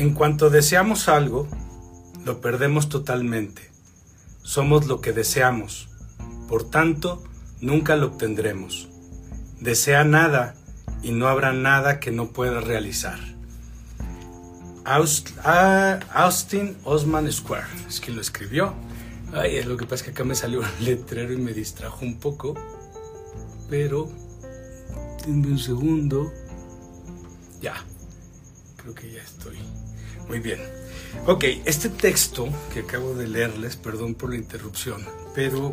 En cuanto deseamos algo, lo perdemos totalmente. Somos lo que deseamos. Por tanto, nunca lo obtendremos. Desea nada y no habrá nada que no pueda realizar. Austin Osman Square es quien lo escribió. Ay, es lo que pasa es que acá me salió un letrero y me distrajo un poco. Pero, denme un segundo. Ya, creo que ya estoy. Muy bien. Ok, este texto que acabo de leerles, perdón por la interrupción, pero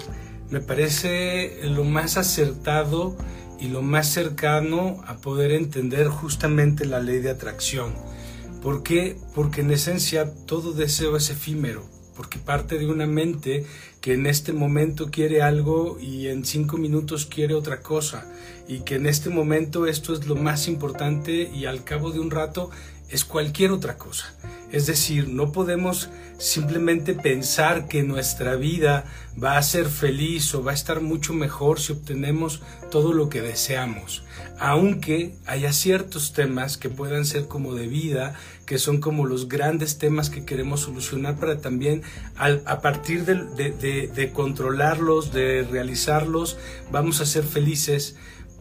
me parece lo más acertado y lo más cercano a poder entender justamente la ley de atracción. ¿Por qué? Porque en esencia todo deseo es efímero, porque parte de una mente que en este momento quiere algo y en cinco minutos quiere otra cosa, y que en este momento esto es lo más importante y al cabo de un rato es cualquier otra cosa. Es decir, no podemos simplemente pensar que nuestra vida va a ser feliz o va a estar mucho mejor si obtenemos todo lo que deseamos. Aunque haya ciertos temas que puedan ser como de vida, que son como los grandes temas que queremos solucionar para también a partir de, de controlarlos, de realizarlos, vamos a ser felices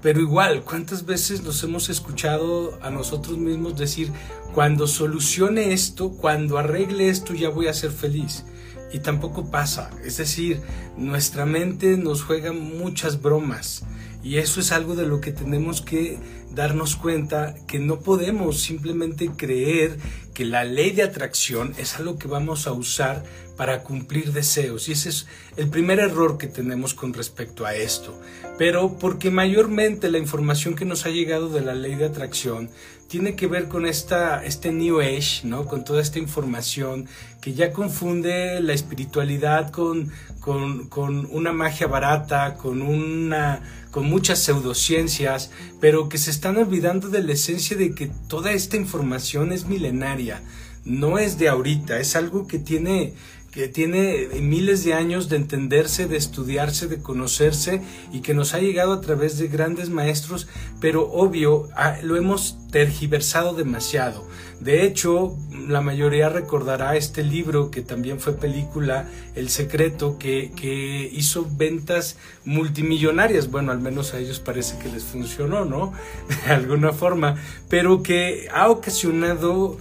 pero igual, ¿cuántas veces nos hemos escuchado a nosotros mismos decir, cuando solucione esto, cuando arregle esto, ya voy a ser feliz? Y tampoco pasa. Es decir, nuestra mente nos juega muchas bromas. Y eso es algo de lo que tenemos que darnos cuenta que no podemos simplemente creer que la ley de atracción es algo que vamos a usar para cumplir deseos. Y ese es el primer error que tenemos con respecto a esto. Pero porque mayormente la información que nos ha llegado de la ley de atracción tiene que ver con esta, este New Age, ¿no? Con toda esta información que ya confunde la espiritualidad con, con, una magia barata, con una con muchas pseudociencias, pero que se están olvidando de la esencia de que toda esta información es milenaria, no es de ahorita, es algo que tiene que tiene miles de años de entenderse, de estudiarse, de conocerse y que nos ha llegado a través de grandes maestros, pero obvio, ah, lo hemos tergiversado demasiado. De hecho, la mayoría recordará este libro que también fue película, El Secreto, que, que hizo ventas multimillonarias. Bueno, al menos a ellos parece que les funcionó, ¿no? De alguna forma, pero que ha ocasionado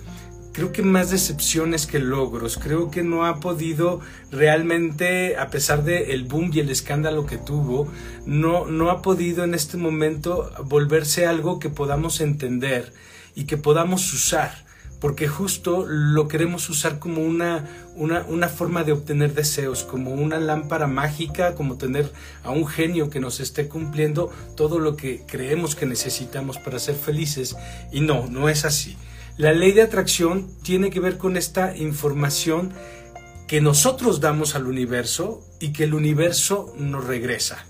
creo que más decepciones que logros. Creo que no ha podido realmente, a pesar del el boom y el escándalo que tuvo, no, no ha podido en este momento volverse algo que podamos entender y que podamos usar. Porque justo lo queremos usar como una, una, una forma de obtener deseos, como una lámpara mágica, como tener a un genio que nos esté cumpliendo todo lo que creemos que necesitamos para ser felices. Y no, no es así. La ley de atracción tiene que ver con esta información que nosotros damos al universo y que el universo nos regresa.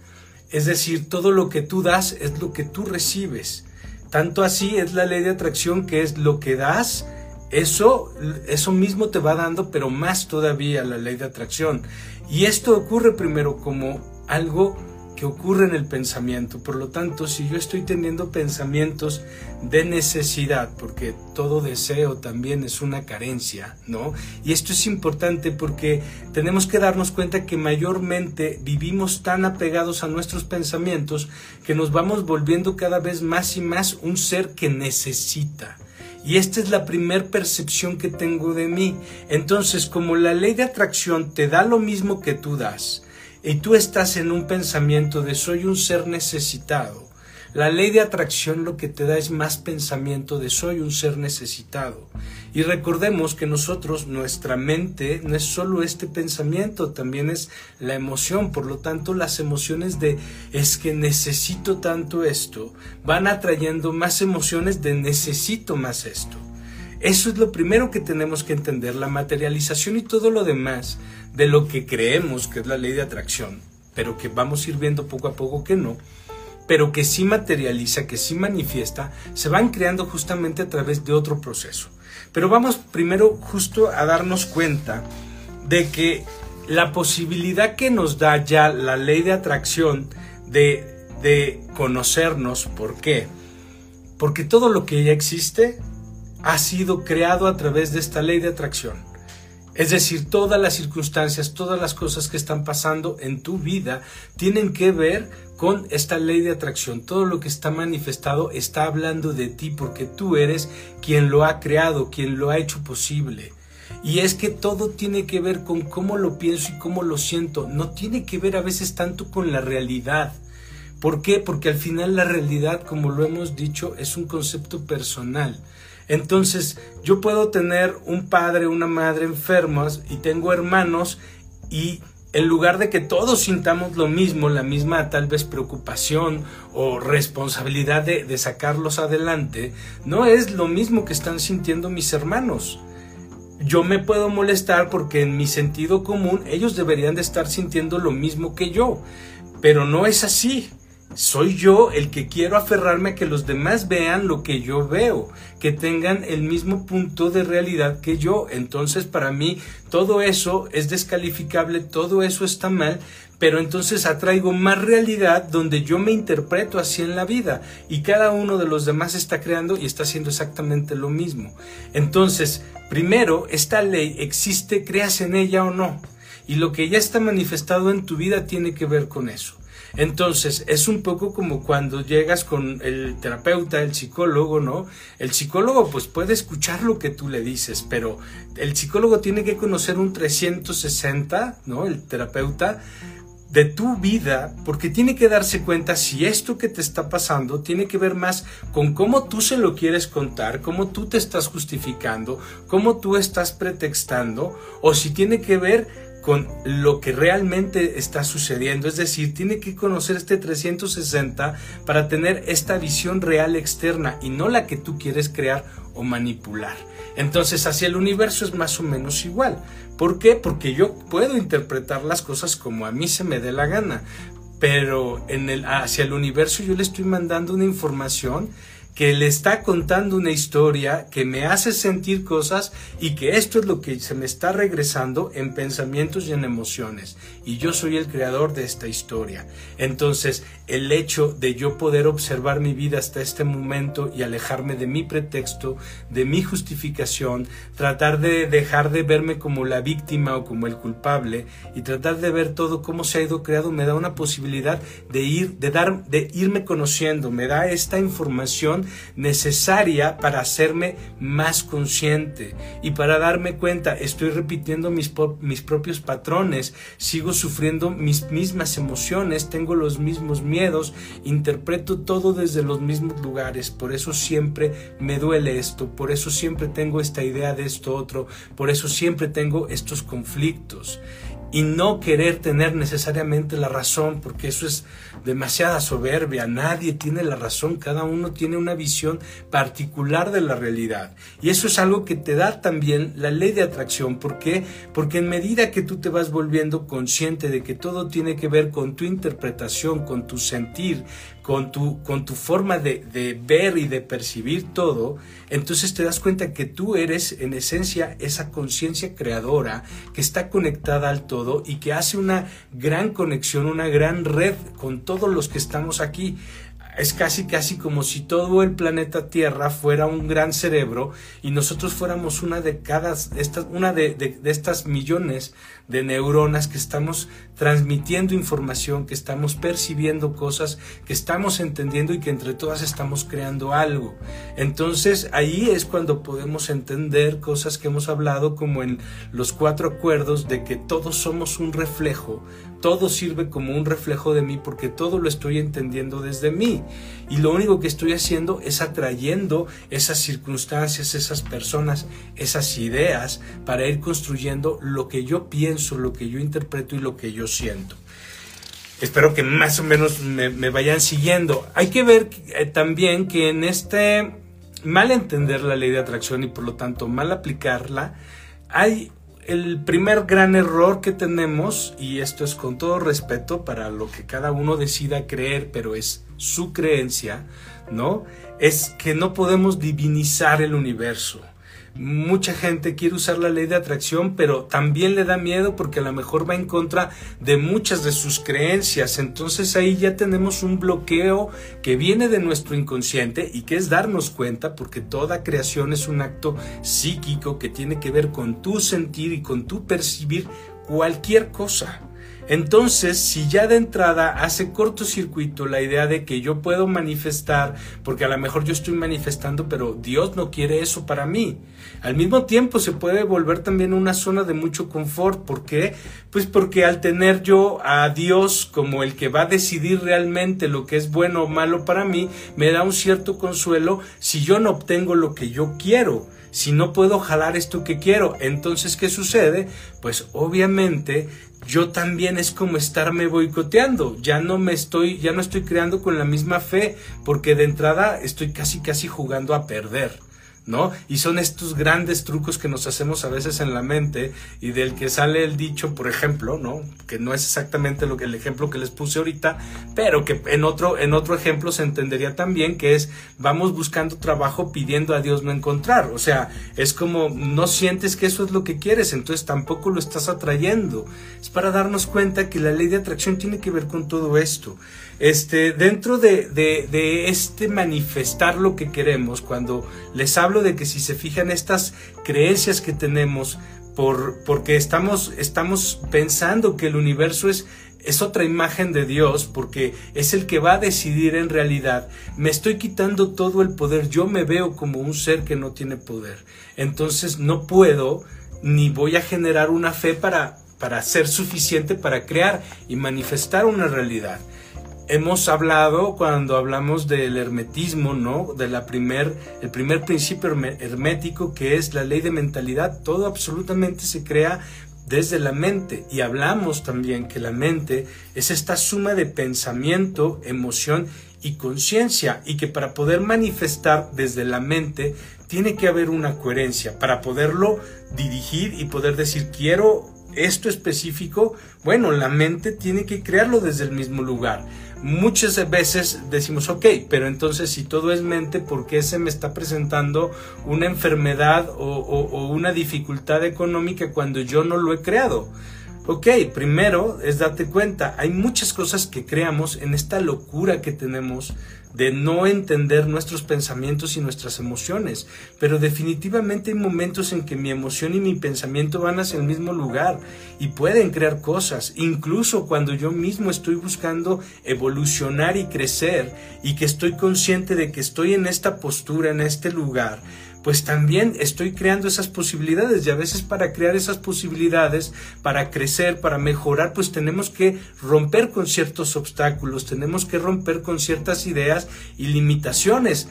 Es decir, todo lo que tú das es lo que tú recibes. Tanto así es la ley de atracción que es lo que das, eso, eso mismo te va dando, pero más todavía la ley de atracción. Y esto ocurre primero como algo que ocurre en el pensamiento. Por lo tanto, si yo estoy teniendo pensamientos de necesidad, porque todo deseo también es una carencia, ¿no? Y esto es importante porque tenemos que darnos cuenta que mayormente vivimos tan apegados a nuestros pensamientos que nos vamos volviendo cada vez más y más un ser que necesita. Y esta es la primer percepción que tengo de mí. Entonces, como la ley de atracción te da lo mismo que tú das, y tú estás en un pensamiento de soy un ser necesitado, la ley de atracción lo que te da es más pensamiento de soy un ser necesitado. Y recordemos que nosotros, nuestra mente, no es solo este pensamiento, también es la emoción. Por lo tanto, las emociones de es que necesito tanto esto van atrayendo más emociones de necesito más esto. Eso es lo primero que tenemos que entender, la materialización y todo lo demás de lo que creemos que es la ley de atracción, pero que vamos a ir viendo poco a poco que no, pero que sí materializa, que sí manifiesta, se van creando justamente a través de otro proceso. Pero vamos primero justo a darnos cuenta de que la posibilidad que nos da ya la ley de atracción de, de conocernos, ¿por qué? Porque todo lo que ya existe ha sido creado a través de esta ley de atracción. Es decir, todas las circunstancias, todas las cosas que están pasando en tu vida tienen que ver con esta ley de atracción. Todo lo que está manifestado está hablando de ti porque tú eres quien lo ha creado, quien lo ha hecho posible. Y es que todo tiene que ver con cómo lo pienso y cómo lo siento. No tiene que ver a veces tanto con la realidad. ¿Por qué? Porque al final la realidad, como lo hemos dicho, es un concepto personal. Entonces, yo puedo tener un padre, una madre enfermos y tengo hermanos y en lugar de que todos sintamos lo mismo, la misma tal vez preocupación o responsabilidad de, de, sacarlos adelante, no es lo mismo que están sintiendo mis hermanos. Yo me puedo molestar porque en mi sentido común ellos deberían de estar sintiendo lo mismo que yo, pero no es así. Soy yo el que quiero aferrarme a que los demás vean lo que yo veo, que tengan el mismo punto de realidad que yo. Entonces para mí todo eso es descalificable, todo eso está mal, pero entonces atraigo más realidad donde yo me interpreto así en la vida y cada uno de los demás está creando y está haciendo exactamente lo mismo. Entonces, primero, esta ley existe, creas en ella o no. Y lo que ya está manifestado en tu vida tiene que ver con eso. Entonces, es un poco como cuando llegas con el terapeuta, el psicólogo, ¿no? El psicólogo pues puede escuchar lo que tú le dices, pero el psicólogo tiene que conocer un 360, ¿no? El terapeuta de tu vida, porque tiene que darse cuenta si esto que te está pasando tiene que ver más con cómo tú se lo quieres contar, cómo tú te estás justificando, cómo tú estás pretextando, o si tiene que ver con lo que realmente está sucediendo. Es decir, tiene que conocer este 360 para tener esta visión real externa y no la que tú quieres crear o manipular. Entonces, hacia el universo es más o menos igual. ¿Por qué? Porque yo puedo interpretar las cosas como a mí se me dé la gana, pero en el, hacia el universo yo le estoy mandando una información que le está contando una historia que me hace sentir cosas y que esto es lo que se me está regresando en pensamientos y en emociones. Y yo soy el creador de esta historia. Entonces, el hecho de yo poder observar mi vida hasta este momento y alejarme de mi pretexto, de mi justificación, tratar de dejar de verme como la víctima o como el culpable y tratar de ver todo cómo se ha ido creado me da una posibilidad de ir de dar de irme conociendo, me da esta información necesaria para hacerme más consciente y para darme cuenta, estoy repitiendo mis, mis propios patrones, sigo sufriendo mis mismas emociones, tengo los mismos miedos, interpreto todo desde los mismos lugares, por eso siempre me duele esto, por eso siempre tengo esta idea de esto otro, por eso siempre tengo estos conflictos y no querer tener necesariamente la razón, porque eso es demasiada soberbia. Nadie tiene la razón, cada uno tiene una visión particular de la realidad. Y eso es algo que te da también la ley de atracción. ¿Por qué? Porque en medida que tú te vas volviendo consciente de que todo tiene que ver con tu interpretación, con tu sentir, con tu, con tu forma de, de, ver y de percibir todo, entonces te das cuenta que tú eres en esencia esa conciencia creadora que está conectada al todo y que hace una gran conexión, una gran red con todos los que estamos aquí. Es casi casi como si todo el planeta Tierra fuera un gran cerebro y nosotros fuéramos una de cada una de, de, estas millones de neuronas que estamos transmitiendo información, que estamos percibiendo cosas, que estamos entendiendo y que entre todas estamos creando algo. Entonces ahí es cuando podemos entender cosas que hemos hablado como en los cuatro acuerdos de que todos somos un reflejo todo sirve como un reflejo de mí porque todo lo estoy entendiendo desde mí. Y lo único que estoy haciendo es atrayendo esas circunstancias, esas personas, esas ideas para ir construyendo lo que yo pienso, lo que yo interpreto y lo que yo siento. Espero que más o menos me, vayan siguiendo. Hay que ver eh, también que en este mal entender la ley de atracción y por lo tanto mal aplicarla, hay el primer gran error que tenemos, y esto es con todo respeto para lo que cada uno decida creer, pero es su creencia, ¿no? Es que no podemos divinizar el universo. Mucha gente quiere usar la ley de atracción, pero también le da miedo porque a lo mejor va en contra de muchas de sus creencias. Entonces ahí ya tenemos un bloqueo que viene de nuestro inconsciente y que es darnos cuenta porque toda creación es un acto psíquico que tiene que ver con tu sentir y con tu percibir cualquier cosa. Entonces, si ya de entrada hace cortocircuito la idea de que yo puedo manifestar, porque a lo mejor yo estoy manifestando, pero Dios no quiere eso para mí. Al mismo tiempo se puede volver también una zona de mucho confort. ¿Por qué? Pues porque al tener yo a Dios como el que va a decidir realmente lo que es bueno o malo para mí, me da un cierto consuelo si yo no obtengo lo que yo quiero si no puedo jalar esto que quiero, entonces ¿qué sucede? Pues obviamente yo también es como estarme boicoteando, ya no me estoy, ya no estoy creando con la misma fe, porque de entrada estoy casi casi jugando a perder. ¿No? Y son estos grandes trucos que nos hacemos a veces en la mente y del que sale el dicho, por ejemplo, ¿no? Que no es exactamente lo que el ejemplo que les puse ahorita, pero que en otro en otro ejemplo se entendería también que es vamos buscando trabajo pidiendo a Dios no encontrar, o sea, es como no sientes que eso es lo que quieres, entonces tampoco lo estás atrayendo. Es para darnos cuenta que la ley de atracción tiene que ver con todo esto. Este, dentro de, de, este manifestar lo que queremos, cuando les hablo de que si se fijan estas creencias que tenemos, por, porque estamos, estamos pensando que el universo es, es otra imagen de Dios, porque es el que va a decidir en realidad, me estoy quitando todo el poder, yo me veo como un ser que no tiene poder. Entonces no puedo ni voy a generar una fe para, para ser suficiente para crear y manifestar una realidad hemos hablado cuando hablamos del hermetismo, ¿no? De la primer, el primer principio hermético que es la ley de mentalidad. Todo absolutamente se crea desde la mente y hablamos también que la mente es esta suma de pensamiento, emoción y conciencia y que para poder manifestar desde la mente tiene que haber una coherencia para poderlo dirigir y poder decir quiero esto específico, bueno, la mente tiene que crearlo desde el mismo lugar muchas veces decimos, ok, pero entonces si todo es mente, ¿por qué se me está presentando una enfermedad o, una dificultad económica cuando yo no lo he creado? Ok, primero es darte cuenta, hay muchas cosas que creamos en esta locura que tenemos de no entender nuestros pensamientos y nuestras emociones, pero definitivamente hay momentos en que mi emoción y mi pensamiento van hacia el mismo lugar y pueden crear cosas, incluso cuando yo mismo estoy buscando evolucionar y crecer y que estoy consciente de que estoy en esta postura, en este lugar, pues también estoy creando esas posibilidades y a veces para crear esas posibilidades, para crecer, para mejorar, pues tenemos que romper con ciertos obstáculos, tenemos que romper con ciertas ideas y limitaciones.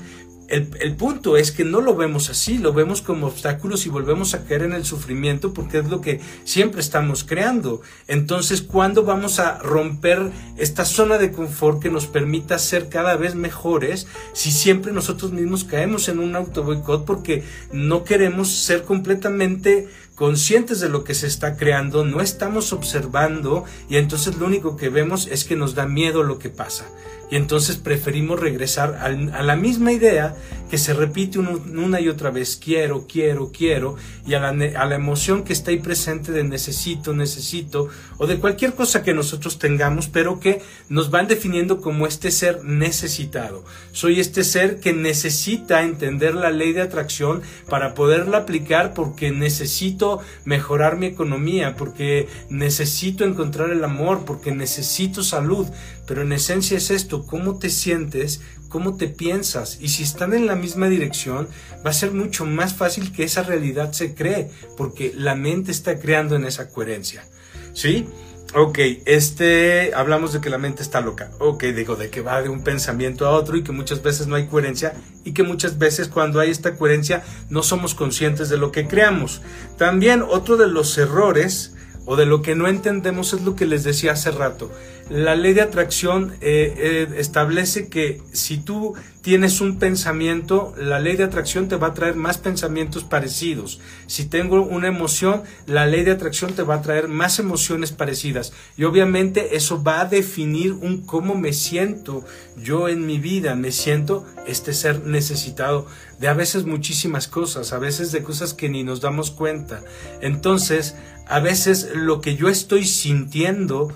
El, punto es que no lo vemos así, lo vemos como obstáculos y volvemos a caer en el sufrimiento porque es lo que siempre estamos creando. Entonces, ¿cuándo vamos a romper esta zona de confort que nos permita ser cada vez mejores si siempre nosotros mismos caemos en un auto boicot porque no queremos ser completamente conscientes de lo que se está creando, no estamos observando y entonces lo único que vemos es que nos da miedo lo que pasa. Y entonces preferimos regresar a la misma idea que se repite una y otra vez, quiero, quiero, quiero, y a la, a la emoción que está ahí presente de necesito, necesito, o de cualquier cosa que nosotros tengamos, pero que nos van definiendo como este ser necesitado. Soy este ser que necesita entender la ley de atracción para poderla aplicar porque necesito mejorar mi economía, porque necesito encontrar el amor, porque necesito salud, pero en esencia es esto, cómo te sientes, cómo te piensas, y si están en la misma dirección, va a ser mucho más fácil que esa realidad se cree, porque la mente está creando en esa coherencia. ¿Sí? Ok, este, hablamos de que la mente está loca. Ok, digo, de que va de un pensamiento a otro y que muchas veces no hay coherencia y que muchas veces cuando hay esta coherencia no somos conscientes de lo que creamos. También otro de los errores o de lo que no entendemos es lo que les decía hace rato la ley de atracción eh, eh, establece que si tú tienes un pensamiento, la ley de atracción te va a traer más pensamientos parecidos. Si tengo una emoción, la ley de atracción te va a traer más emociones parecidas. Y obviamente eso va a definir un cómo me siento yo en mi vida. Me siento este ser necesitado de a veces muchísimas cosas, a veces de cosas que ni nos damos cuenta. Entonces, a veces lo que yo estoy sintiendo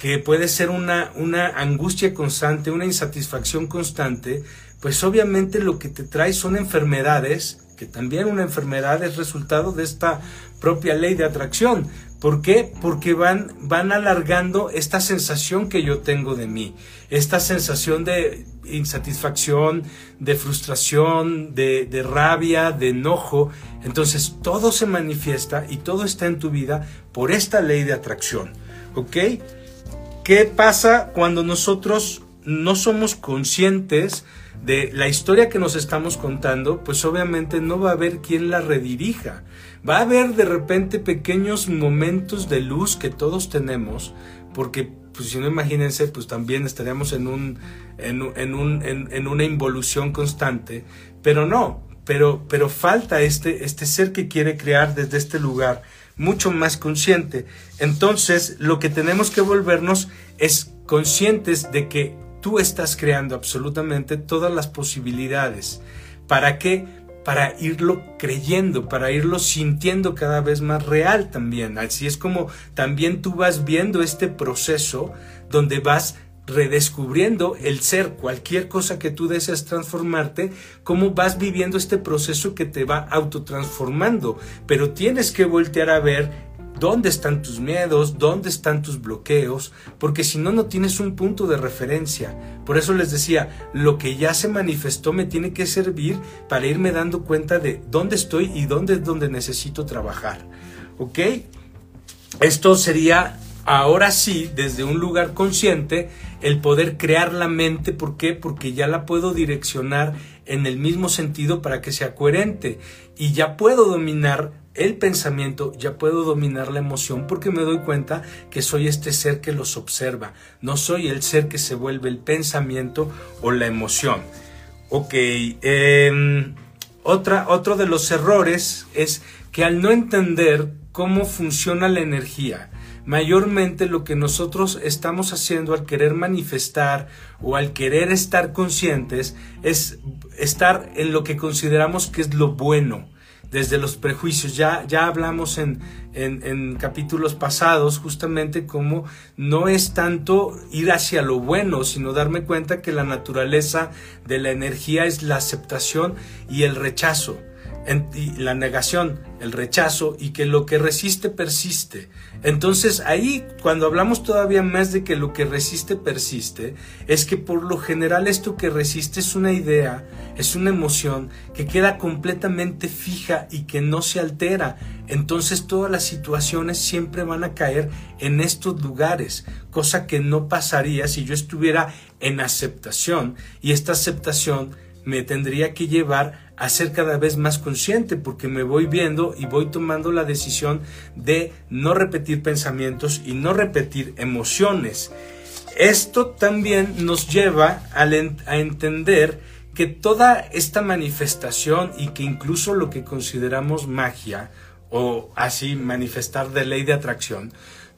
que puede ser una, una angustia constante, una insatisfacción constante, pues obviamente lo que te trae son enfermedades, que también una enfermedad es resultado de esta propia ley de atracción. ¿Por qué? Porque van, van alargando esta sensación que yo tengo de mí, esta sensación de insatisfacción, de frustración, de, de rabia, de enojo. Entonces todo se manifiesta y todo está en tu vida por esta ley de atracción. ¿Ok? ¿Qué pasa cuando nosotros no somos conscientes de la historia que nos estamos contando? Pues obviamente no va a haber quien la redirija. Va a haber de repente pequeños momentos de luz que todos tenemos, porque pues si no imagínense, pues también estaríamos en, un, en, un, en, una involución constante, pero no, pero, pero falta este, este ser que quiere crear desde este lugar mucho más consciente. Entonces, lo que tenemos que volvernos es conscientes de que tú estás creando absolutamente todas las posibilidades. ¿Para qué? Para irlo creyendo, para irlo sintiendo cada vez más real también. Así es como también tú vas viendo este proceso donde vas redescubriendo el ser, cualquier cosa que tú deseas transformarte, cómo vas viviendo este proceso que te va autotransformando. Pero tienes que voltear a ver dónde están tus miedos, dónde están tus bloqueos, porque si no, no tienes un punto de referencia. Por eso les decía, lo que ya se manifestó me tiene que servir para irme dando cuenta de dónde estoy y dónde es donde necesito trabajar. ¿Ok? Esto sería ahora sí, desde un lugar consciente, el poder crear la mente. ¿Por qué? Porque ya la puedo direccionar en el mismo sentido para que sea coherente. Y ya puedo dominar el pensamiento, ya puedo dominar la emoción porque me doy cuenta que soy este ser que los observa. No soy el ser que se vuelve el pensamiento o la emoción. Ok. Em, otra, otro de los errores es que al no entender cómo funciona la energía, mayormente lo que nosotros estamos haciendo al querer manifestar o al querer estar conscientes es estar en lo que consideramos que es lo bueno, desde los prejuicios. Ya, ya hablamos en, en, capítulos pasados justamente cómo no es tanto ir hacia lo bueno, sino darme cuenta que la naturaleza de la energía es la aceptación y el rechazo la negación, el rechazo y que lo que resiste persiste. Entonces ahí cuando hablamos todavía más de que lo que resiste persiste, es que por lo general esto que resiste es una idea, es una emoción que queda completamente fija y que no se altera. Entonces todas las situaciones siempre van a caer en estos lugares, cosa que no pasaría si yo estuviera en aceptación y esta aceptación me tendría que llevar a ser cada vez más consciente porque me voy viendo y voy tomando la decisión de no repetir pensamientos y no repetir emociones. Esto también nos lleva a, entender que toda esta manifestación y que incluso lo que consideramos magia o así manifestar de ley de atracción,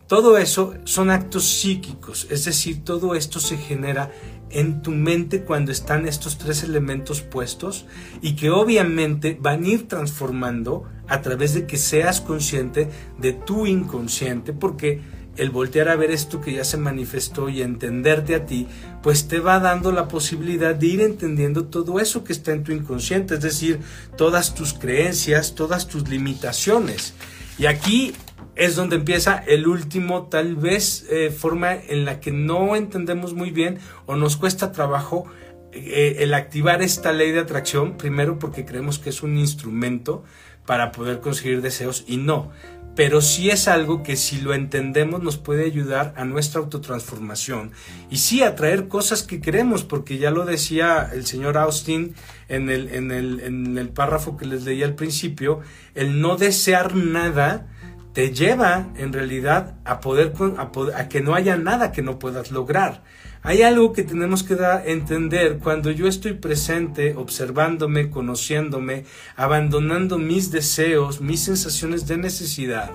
todo eso son actos psíquicos, es decir, todo esto se genera en tu mente cuando están estos tres elementos puestos y que obviamente van a ir transformando a través de que seas consciente de tu inconsciente, porque el voltear a ver esto que ya se manifestó y entenderte a ti, pues te va dando la posibilidad de ir entendiendo todo eso que está en tu inconsciente, es decir, todas tus creencias, todas tus limitaciones. Y aquí es donde empieza el último, tal vez, eh, forma en la que no entendemos muy bien o nos cuesta trabajo eh, el activar esta ley de atracción, primero porque creemos que es un instrumento para poder conseguir deseos y no, pero sí es algo que si lo entendemos nos puede ayudar a nuestra autotransformación y sí a traer cosas que queremos, porque ya lo decía el señor Austin en el, en el, en el párrafo que les leí al principio, el no desear nada te lleva en realidad a poder, a, que no haya nada que no puedas lograr. Hay algo que tenemos que entender cuando yo estoy presente, observándome, conociéndome, abandonando mis deseos, mis sensaciones de necesidad.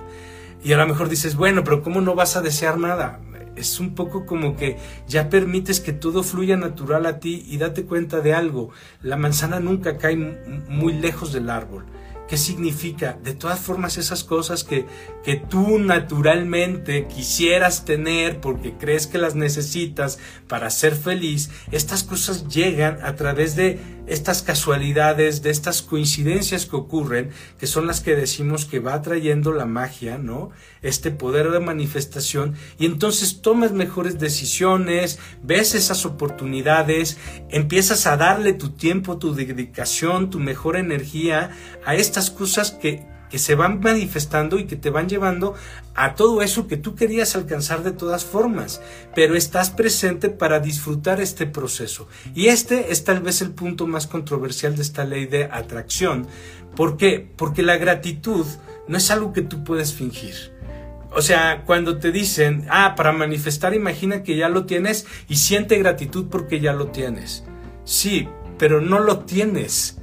Y a lo mejor dices, bueno, pero ¿cómo no vas a desear nada? Es un poco como que ya permites que todo fluya natural a ti y date cuenta de algo. La manzana nunca cae muy lejos del árbol. ¿Qué significa? De todas formas, esas cosas que, que tú naturalmente quisieras tener porque crees que las necesitas para ser feliz, estas cosas llegan a través de estas casualidades, de estas coincidencias que ocurren, que son las que decimos que va trayendo la magia, ¿no? Este poder de manifestación, y entonces tomas mejores decisiones, ves esas oportunidades, empiezas a darle tu tiempo, tu dedicación, tu mejor energía a estas cosas que, que se van manifestando y que te van llevando a todo eso que tú querías alcanzar de todas formas, pero estás presente para disfrutar este proceso. Y este es tal vez el punto más controversial de esta ley de atracción. ¿Por? Porque la gratitud no es algo que tú puedes fingir. O sea, cuando te dicen, ah, para manifestar imagina que ya lo tienes y siente gratitud porque ya lo tienes. Sí, pero no lo tienes.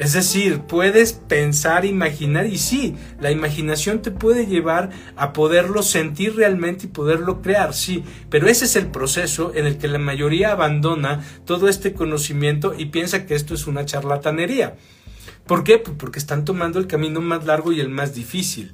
Es decir, puedes pensar, imaginar y sí, la imaginación te puede llevar a poderlo sentir realmente y poderlo crear, sí, pero ese es el proceso en el que la mayoría abandona todo este conocimiento y piensa que esto es una charlatanería. ¿Por qué? Pues porque están tomando el camino más largo y el más difícil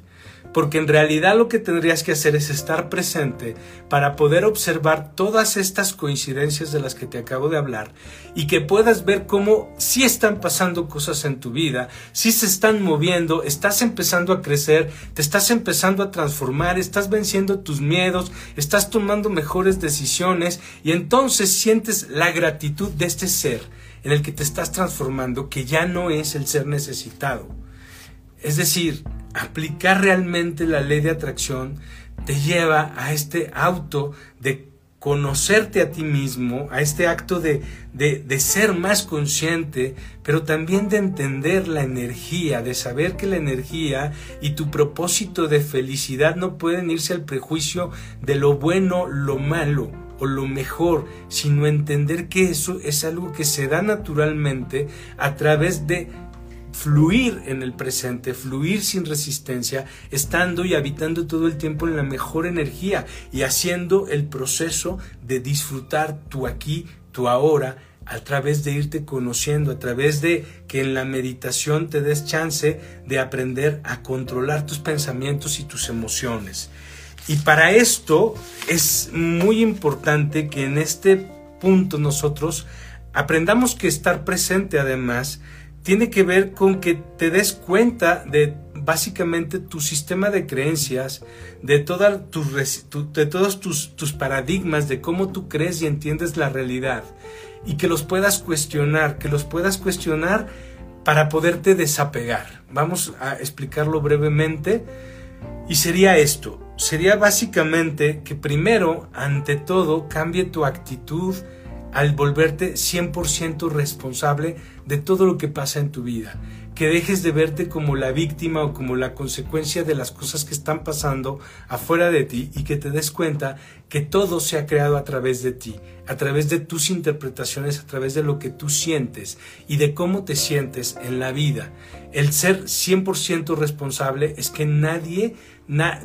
porque en realidad lo que tendrías que hacer es estar presente para poder observar todas estas coincidencias de las que te acabo de hablar y que puedas ver cómo sí están pasando cosas en tu vida, sí se están moviendo, estás empezando a crecer, te estás empezando a transformar, estás venciendo tus miedos, estás tomando mejores decisiones y entonces sientes la gratitud de este ser en el que te estás transformando que ya no es el ser necesitado. Es decir, aplicar realmente la ley de atracción te lleva a este auto de conocerte a ti mismo, a este acto de, de, ser más consciente, pero también de entender la energía, de saber que la energía y tu propósito de felicidad no pueden irse al prejuicio de lo bueno, lo malo o lo mejor, sino entender que eso es algo que se da naturalmente a través de fluir en el presente, fluir sin resistencia, estando y habitando todo el tiempo en la mejor energía y haciendo el proceso de disfrutar tu aquí, tu ahora, a través de irte conociendo, a través de que en la meditación te des chance de aprender a controlar tus pensamientos y tus emociones. Y para esto es muy importante que en este punto nosotros aprendamos que estar presente además tiene que ver con que te des cuenta de básicamente tu sistema de creencias, de, de todos tus, tus paradigmas, de cómo tú crees y entiendes la realidad, y que los puedas cuestionar, que los puedas cuestionar para poderte desapegar. Vamos a explicarlo brevemente. Y sería esto, sería básicamente que primero, ante todo, cambie tu actitud, al volverte 100% responsable de todo lo que pasa en tu vida. Que dejes de verte como la víctima o como la consecuencia de las cosas que están pasando afuera de ti y que te des cuenta que todo se ha creado a través de ti, a través de tus interpretaciones, a través de lo que tú sientes y de cómo te sientes en la vida. El ser 100% responsable es que nadie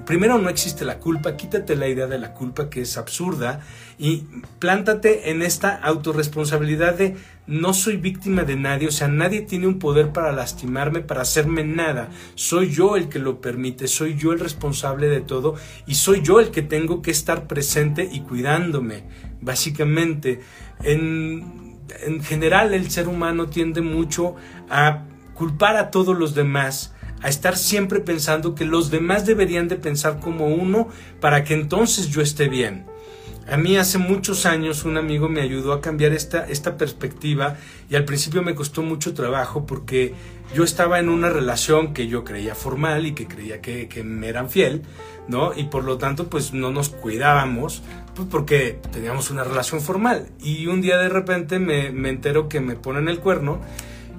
primero no existe la culpa, quítate la idea de la culpa que es absurda y plántate en esta autorresponsabilidad de no soy víctima de nadie, o sea, nadie tiene un poder para lastimarme, para hacerme nada. Soy yo el que lo permite, soy yo el responsable de todo y soy yo el que tengo que estar presente y cuidándome. Básicamente, en, en general el ser humano tiende mucho a culpar a todos los demás a estar siempre pensando que los demás deberían de pensar como uno para que entonces yo esté bien. A mí hace muchos años un amigo me ayudó a cambiar esta, esta perspectiva y al principio me costó mucho trabajo porque yo estaba en una relación que yo creía formal y que creía que, que me eran fiel, ¿no? Y por lo tanto pues no nos cuidábamos pues porque teníamos una relación formal. Y un día de repente me, me entero que me ponen el cuerno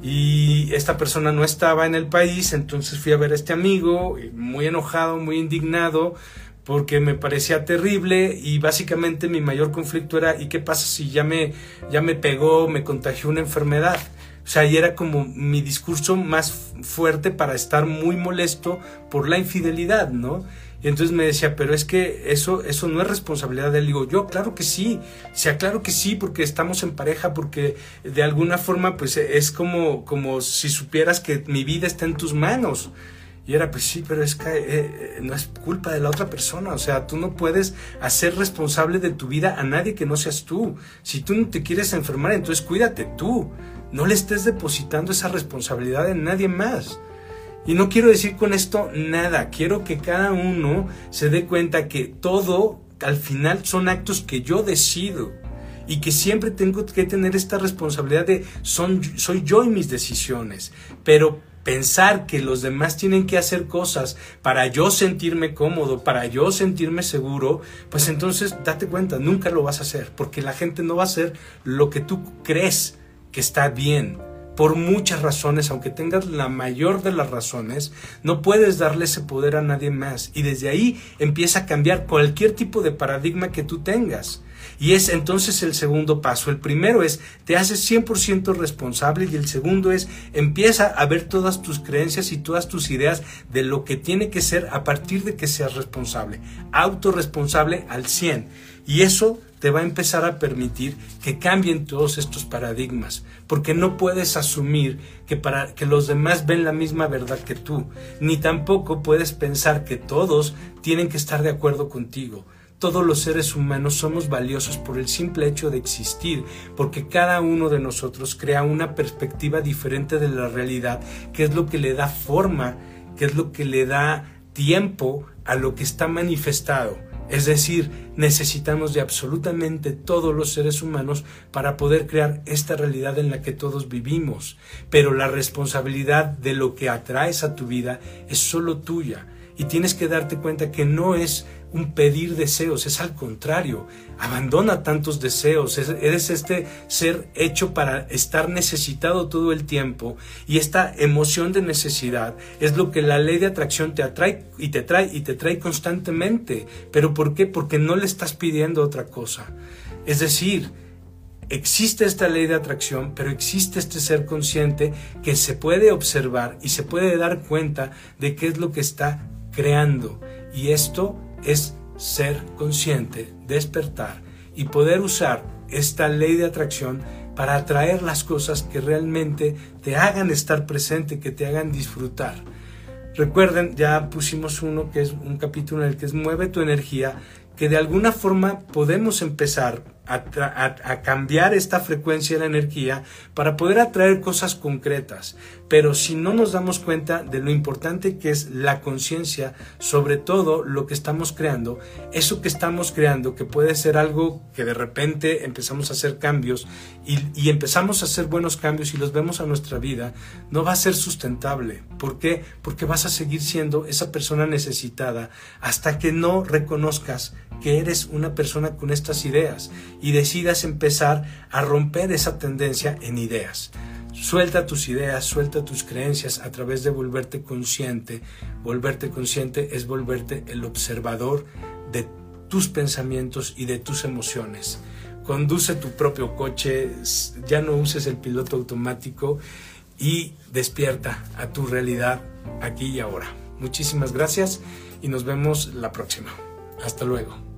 y esta persona no estaba en el país, entonces fui a ver a este amigo, muy enojado, muy indignado, porque me parecía terrible y básicamente mi mayor conflicto era ¿y qué pasa si ya me, ya me pegó, me contagió una enfermedad? O sea, y era como mi discurso más fuerte para estar muy molesto por la infidelidad, ¿no? Y entonces me decía, pero es que eso, eso no es responsabilidad de él. Digo, yo, claro que sí. O sea, claro que sí, porque estamos en pareja, porque de alguna forma, pues es como, como si supieras que mi vida está en tus manos. Y era, pues sí, pero es que eh, eh, no es culpa de la otra persona. O sea, tú no puedes hacer responsable de tu vida a nadie que no seas tú. Si tú no te quieres enfermar, entonces cuídate tú. No le estés depositando esa responsabilidad en nadie más. Y no quiero decir con esto nada, quiero que cada uno se dé cuenta que todo al final son actos que yo decido y que siempre tengo que tener esta responsabilidad de son, soy yo y mis decisiones, pero pensar que los demás tienen que hacer cosas para yo sentirme cómodo, para yo sentirme seguro, pues entonces date cuenta, nunca lo vas a hacer, porque la gente no va a hacer lo que tú crees que está bien por muchas razones, aunque tengas la mayor de las razones, no puedes darle ese poder a nadie más. Y desde ahí empieza a cambiar cualquier tipo de paradigma que tú tengas. Y es entonces el segundo paso. El primero es, te haces 100% responsable y el segundo es, empieza a ver todas tus creencias y todas tus ideas de lo que tiene que ser a partir de que seas responsable. Autorresponsable al 100. Y eso te va a empezar a permitir que cambien todos estos paradigmas, porque no puedes asumir que para que los demás ven la misma verdad que tú, ni tampoco puedes pensar que todos tienen que estar de acuerdo contigo. Todos los seres humanos somos valiosos por el simple hecho de existir, porque cada uno de nosotros crea una perspectiva diferente de la realidad, que es lo que le da forma, que es lo que le da tiempo a lo que está manifestado. Es decir, necesitamos de absolutamente todos los seres humanos para poder crear esta realidad en la que todos vivimos. Pero la responsabilidad de lo que atraes a tu vida es solo tuya. Y tienes que darte cuenta que no es un pedir deseos, es al contrario, abandona tantos deseos, eres este ser hecho para estar necesitado todo el tiempo y esta emoción de necesidad es lo que la ley de atracción te atrae y te trae y te trae constantemente. ¿Pero por qué? Porque no le estás pidiendo otra cosa. Es decir, existe esta ley de atracción, pero existe este ser consciente que se puede observar y se puede dar cuenta de qué es lo que está creando. Y esto es ser consciente, despertar y poder usar esta ley de atracción para atraer las cosas que realmente te hagan estar presente, que te hagan disfrutar. Recuerden, ya pusimos uno que es un capítulo en el que es Mueve tu energía, que de alguna forma podemos empezar a, cambiar esta frecuencia de la energía para poder atraer cosas concretas. Pero si no nos damos cuenta de lo importante que es la conciencia sobre todo lo que estamos creando, eso que estamos creando, que puede ser algo que de repente empezamos a hacer cambios y, empezamos a hacer buenos cambios y los vemos a nuestra vida, no va a ser sustentable. ¿Por qué? Porque vas a seguir siendo esa persona necesitada hasta que no reconozcas que eres una persona con estas ideas y decidas empezar a romper esa tendencia en ideas. Suelta tus ideas, suelta tus creencias a través de volverte consciente. Volverte consciente es volverte el observador de tus pensamientos y de tus emociones. Conduce tu propio coche, ya no uses el piloto automático y despierta a tu realidad aquí y ahora. Muchísimas gracias y nos vemos la próxima. Hasta luego.